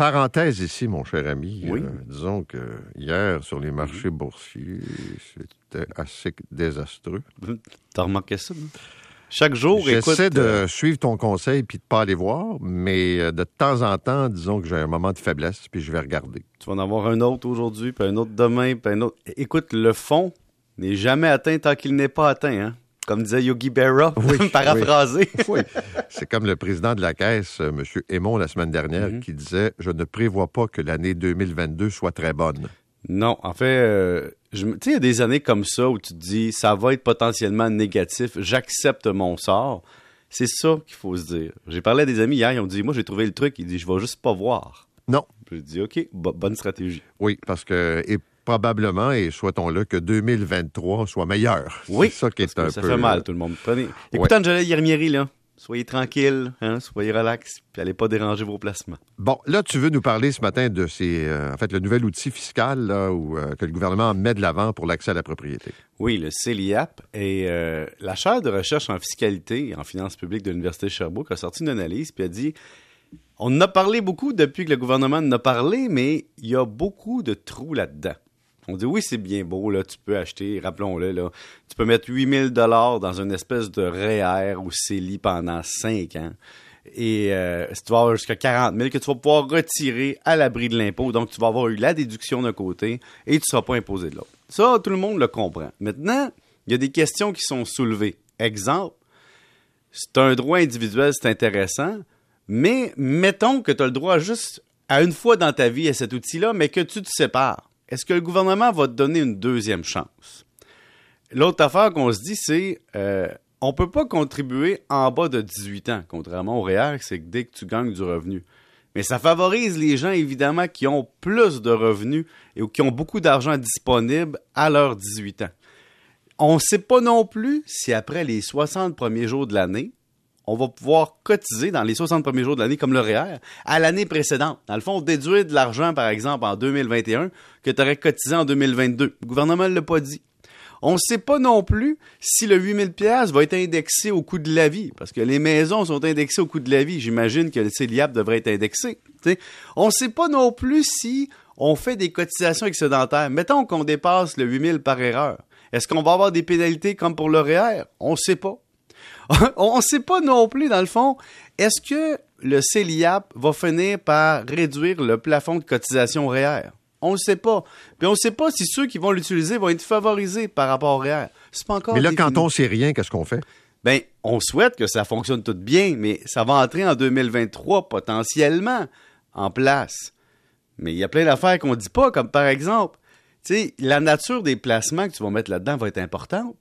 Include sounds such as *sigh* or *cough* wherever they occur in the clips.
parenthèse ici, mon cher ami. Oui. Euh, disons que hier, sur les marchés boursiers, c'était assez désastreux. *laughs* T'as remarqué ça? non? Chaque jour, écoute... J'essaie de euh, suivre ton conseil puis de pas aller voir, mais euh, de temps en temps, disons que j'ai un moment de faiblesse puis je vais regarder. Tu vas en avoir un autre aujourd'hui, puis un autre demain, puis un autre. Écoute, le fond n'est jamais atteint tant qu'il n'est pas atteint, hein? Comme disait Yogi Berra, *laughs* Oui, paraphrasé. Oui. C'est comme le président de la Caisse, euh, M. Aymon, la semaine dernière, Mhm. qui disait Je ne prévois pas que l'année 2022 soit très bonne. Non, en fait, euh, je tu sais, il y a des années comme ça où tu te dis, ça va être potentiellement négatif, j'accepte mon sort. C'est ça qu'il faut se dire. J'ai parlé à des amis hier, ils ont dit, moi j'ai trouvé le truc, ils disent, je vais juste pas voir. Non. J'ai dit, OK, bo- bonne stratégie. Oui, parce que, et probablement, et souhaitons-le, que 2023 soit meilleur. Oui, C'est ça qui est un ça peu. fait mal, tout le monde. Prenez. Écoutez, Angela Yermieri, là, soyez tranquille, hein, soyez relax, puis allez pas déranger vos placements. Bon, là, tu veux nous parler ce matin de ces, euh, en fait, le nouvel outil fiscal là, où, euh, que le gouvernement met de l'avant pour l'accès à la propriété. Oui, le CELIAP et euh, la chaire de recherche en fiscalité et en finances publiques de l'Université de Sherbrooke a sorti une analyse puis a dit on en a parlé beaucoup depuis que le gouvernement en a parlé, mais il y a beaucoup de trous là-dedans. On dit oui, c'est bien beau, là, tu peux acheter, rappelons-le, tu peux mettre 8000 dollars dans une espèce de REER ou CELI pendant 5 ans. Et euh, tu vas avoir jusqu'à 40 000 que tu vas pouvoir retirer à l'abri de l'impôt. Donc, tu vas avoir eu la déduction d'un côté et tu ne seras pas imposé de l'autre. Ça, tout le monde le comprend. Maintenant, il y a des questions qui sont soulevées. Exemple, c'est un droit individuel, c'est intéressant, mais mettons que tu as le droit juste à une fois dans ta vie à cet outil-là, mais que tu te sépares. Est-ce que le gouvernement va te donner une deuxième chance? L'autre affaire qu'on se dit, c'est euh, on peut pas contribuer en bas de 18 ans, contrairement au REER, c'est que dès que tu gagnes du revenu. Mais ça favorise les gens, évidemment, qui ont plus de revenus et qui ont beaucoup d'argent disponible à leurs 18 ans. On ne sait pas non plus si après les 60 premiers jours de l'année, on va pouvoir cotiser dans les 60 premiers jours de l'année, comme le REER, à l'année précédente. Dans le fond, déduire de l'argent, par exemple, en 2021, que tu aurais cotisé en 2022. Le gouvernement ne l'a pas dit. On ne sait pas non plus si le 8000 pièces va être indexé au coût de la vie, parce que les maisons sont indexées au coût de la vie. J'imagine que le CELIAP devrait être indexé. On ne sait pas non plus si on fait des cotisations excédentaires. Mettons qu'on dépasse le 8000 par erreur. Est-ce qu'on va avoir des pénalités comme pour le REER? On ne sait pas. *laughs* on ne sait pas non plus, dans le fond, est-ce que le CELIAP va finir par réduire le plafond de cotisation REER? On ne sait pas. Puis on ne sait pas si ceux qui vont l'utiliser vont être favorisés par rapport au REER. C'est pas encore Mais là, défini. quand on sait rien, qu'est-ce qu'on fait? Ben, on souhaite que ça fonctionne tout bien, mais ça va entrer en 2023 potentiellement en place. Mais il y a plein d'affaires qu'on dit pas, comme par exemple, tu sais, la nature des placements que tu vas mettre là-dedans va être importante.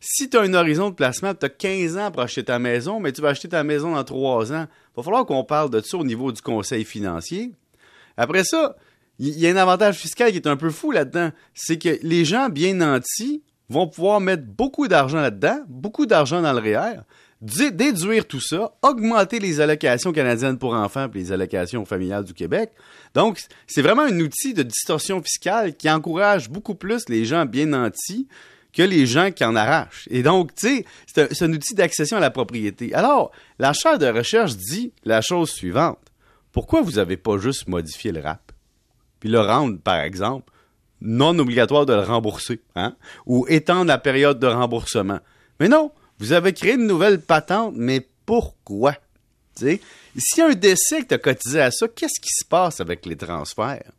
Si tu as un horizon de placement, tu as 15 ans pour acheter ta maison, mais tu vas acheter ta maison dans 3 ans, il va falloir qu'on parle de ça au niveau du conseil financier. Après ça, il y a un avantage fiscal qui est un peu fou là-dedans. C'est que les gens bien nantis vont pouvoir mettre beaucoup d'argent là-dedans, beaucoup d'argent dans le REER, dé- déduire tout ça, augmenter les allocations canadiennes pour enfants et les allocations familiales du Québec. Donc, c'est vraiment un outil de distorsion fiscale qui encourage beaucoup plus les gens bien nantis que les gens qui en arrachent. Et donc, tu sais, c'est un, outil d'accession à la propriété. Alors, la chaire de recherche dit la chose suivante. Pourquoi vous n'avez pas juste modifié le RAP? Puis le rendre, par exemple, non obligatoire de le rembourser, hein? Ou étendre la période de remboursement. Mais non, vous avez créé une nouvelle patente, mais pourquoi? Tu sais, s'il y a un décès que tu cotisé à ça, qu'est-ce qui se passe avec les transferts?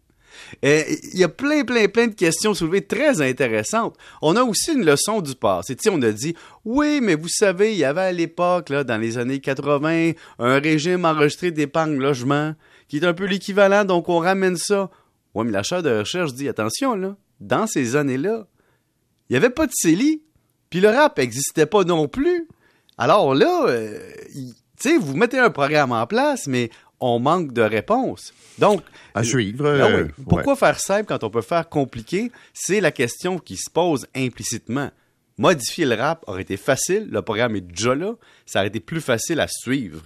Euh, Il y a plein, plein, plein de questions soulevées très intéressantes. On a aussi une leçon du passé. Tu on a dit, oui, mais vous savez, il y avait à l'époque, là, dans les années 80, un régime enregistré d'épargne logement qui est un peu l'équivalent, donc on ramène ça. Oui, mais la chaire de recherche dit, attention, là, dans ces années-là, il n'y avait pas de CELI, puis le rap n'existait pas non plus. Alors là, euh, tu sais, vous mettez un programme en place, mais on manque de réponses. Donc, À suivre. ah euh, oui. Pourquoi faire simple quand on peut faire compliqué? C'est la question qui se pose implicitement. Modifier le rap aurait été facile, le programme est déjà là, ça aurait été plus facile à suivre.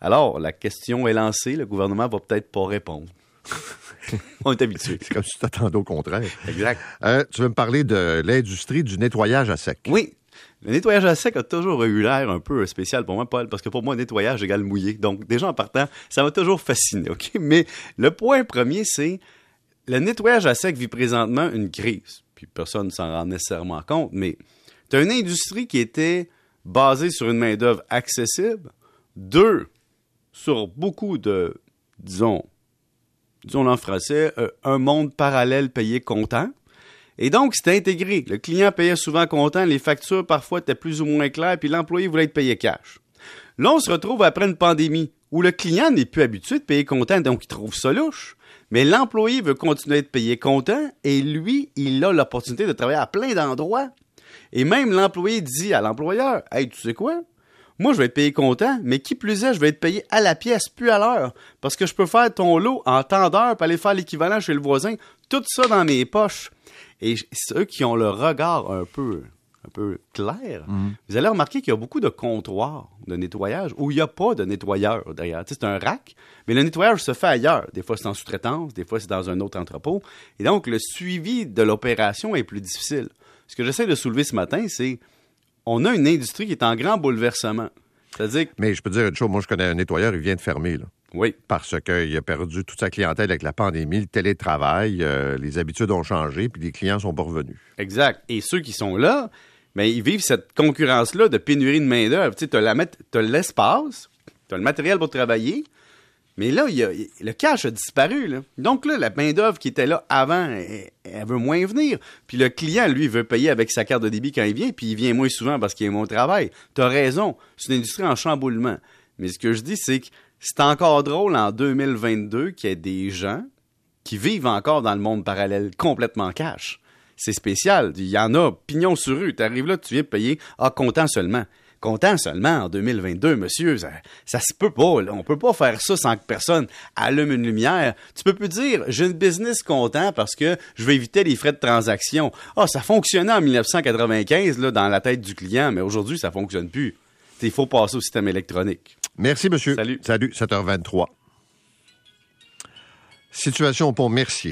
Alors, la question est lancée, le gouvernement va peut-être pas répondre. *laughs* on est habitué. C'est comme si tu t'attendais au contraire. Exact. Euh, tu veux me parler de l'industrie du nettoyage à sec. Oui. Le nettoyage à sec a toujours eu l'air un peu spécial pour moi, Paul, parce que pour moi, nettoyage égale mouillé. Donc, déjà en partant, ça m'a toujours fasciné, OK? *laughs* Mais le point premier, c'est le nettoyage à sec vit présentement une crise. Puis personne ne s'en rend nécessairement compte, mais tu une industrie qui était basée sur une main-d'œuvre accessible. Deux, sur beaucoup de, disons, disons en français, euh, un monde parallèle payé comptant. Et donc, c'était intégré. Le client payait souvent comptant, les factures parfois étaient plus ou moins claires, puis l'employé voulait être payé cash. Là, on se retrouve après une pandémie où le client n'est plus habitué de payer comptant, donc il trouve ça louche. Mais l'employé veut continuer de payer comptant et lui, il a l'opportunité de travailler à plein d'endroits. Et même l'employé dit à l'employeur Hey, tu sais quoi? Moi, je vais être payé comptant, mais qui plus est, je vais être payé à la pièce, plus à l'heure. Parce que je peux faire ton lot en temps d'heure pour aller faire l'équivalent chez le voisin. Tout ça dans mes poches. Et ceux qui ont le regard un peu, un peu clair, Mhm. vous allez remarquer qu'il y a beaucoup de comptoirs de nettoyage où il n'y a pas de nettoyeur sais, c'est un rack, mais le nettoyage se fait ailleurs. Des fois, c'est en sous-traitance, des fois, c'est dans un autre entrepôt. Et donc, le suivi de l'opération est plus difficile. Ce que j'essaie de soulever ce matin, c'est on a une industrie qui est en grand bouleversement. C'est-à-dire que, Mais je peux te dire une chose, moi je connais un nettoyeur, il vient de fermer, là, oui, parce qu'il a perdu toute sa clientèle avec la pandémie, le télétravail, euh, les habitudes ont changé, puis les clients sont pas revenus. Exact. Et ceux qui sont là, ben, ils vivent cette concurrence-là de pénurie de main-d'œuvre. Tu as l'espace, tu as le matériel pour travailler, mais là, le cash a disparu. Donc là, la main-d'œuvre qui était là avant, elle, veut moins venir. Puis le client, lui, veut payer avec sa carte de débit quand il vient, puis il vient moins souvent parce qu'il est moins au travail. Tu as raison. C'est une industrie en chamboulement. Mais ce que je dis, c'est que c'est encore drôle en 2022 qu'il y ait des gens qui vivent encore dans le monde parallèle complètement cash. C'est spécial. Il y en a pignon sur rue. Tu arrives là, tu viens payer à comptant seulement. Comptant seulement en 2022, monsieur, ça, ça se peut pas. là. On peut pas faire ça sans que personne allume une lumière. Tu peux plus dire j'ai une business comptant parce que je vais éviter les frais de transaction. Ah, ça fonctionnait en 1995 là, dans la tête du client, mais aujourd'hui, ça fonctionne plus. Il faut passer au système électronique. Merci, monsieur. Salut. Salut, 7h23. Situation au pont Mercier.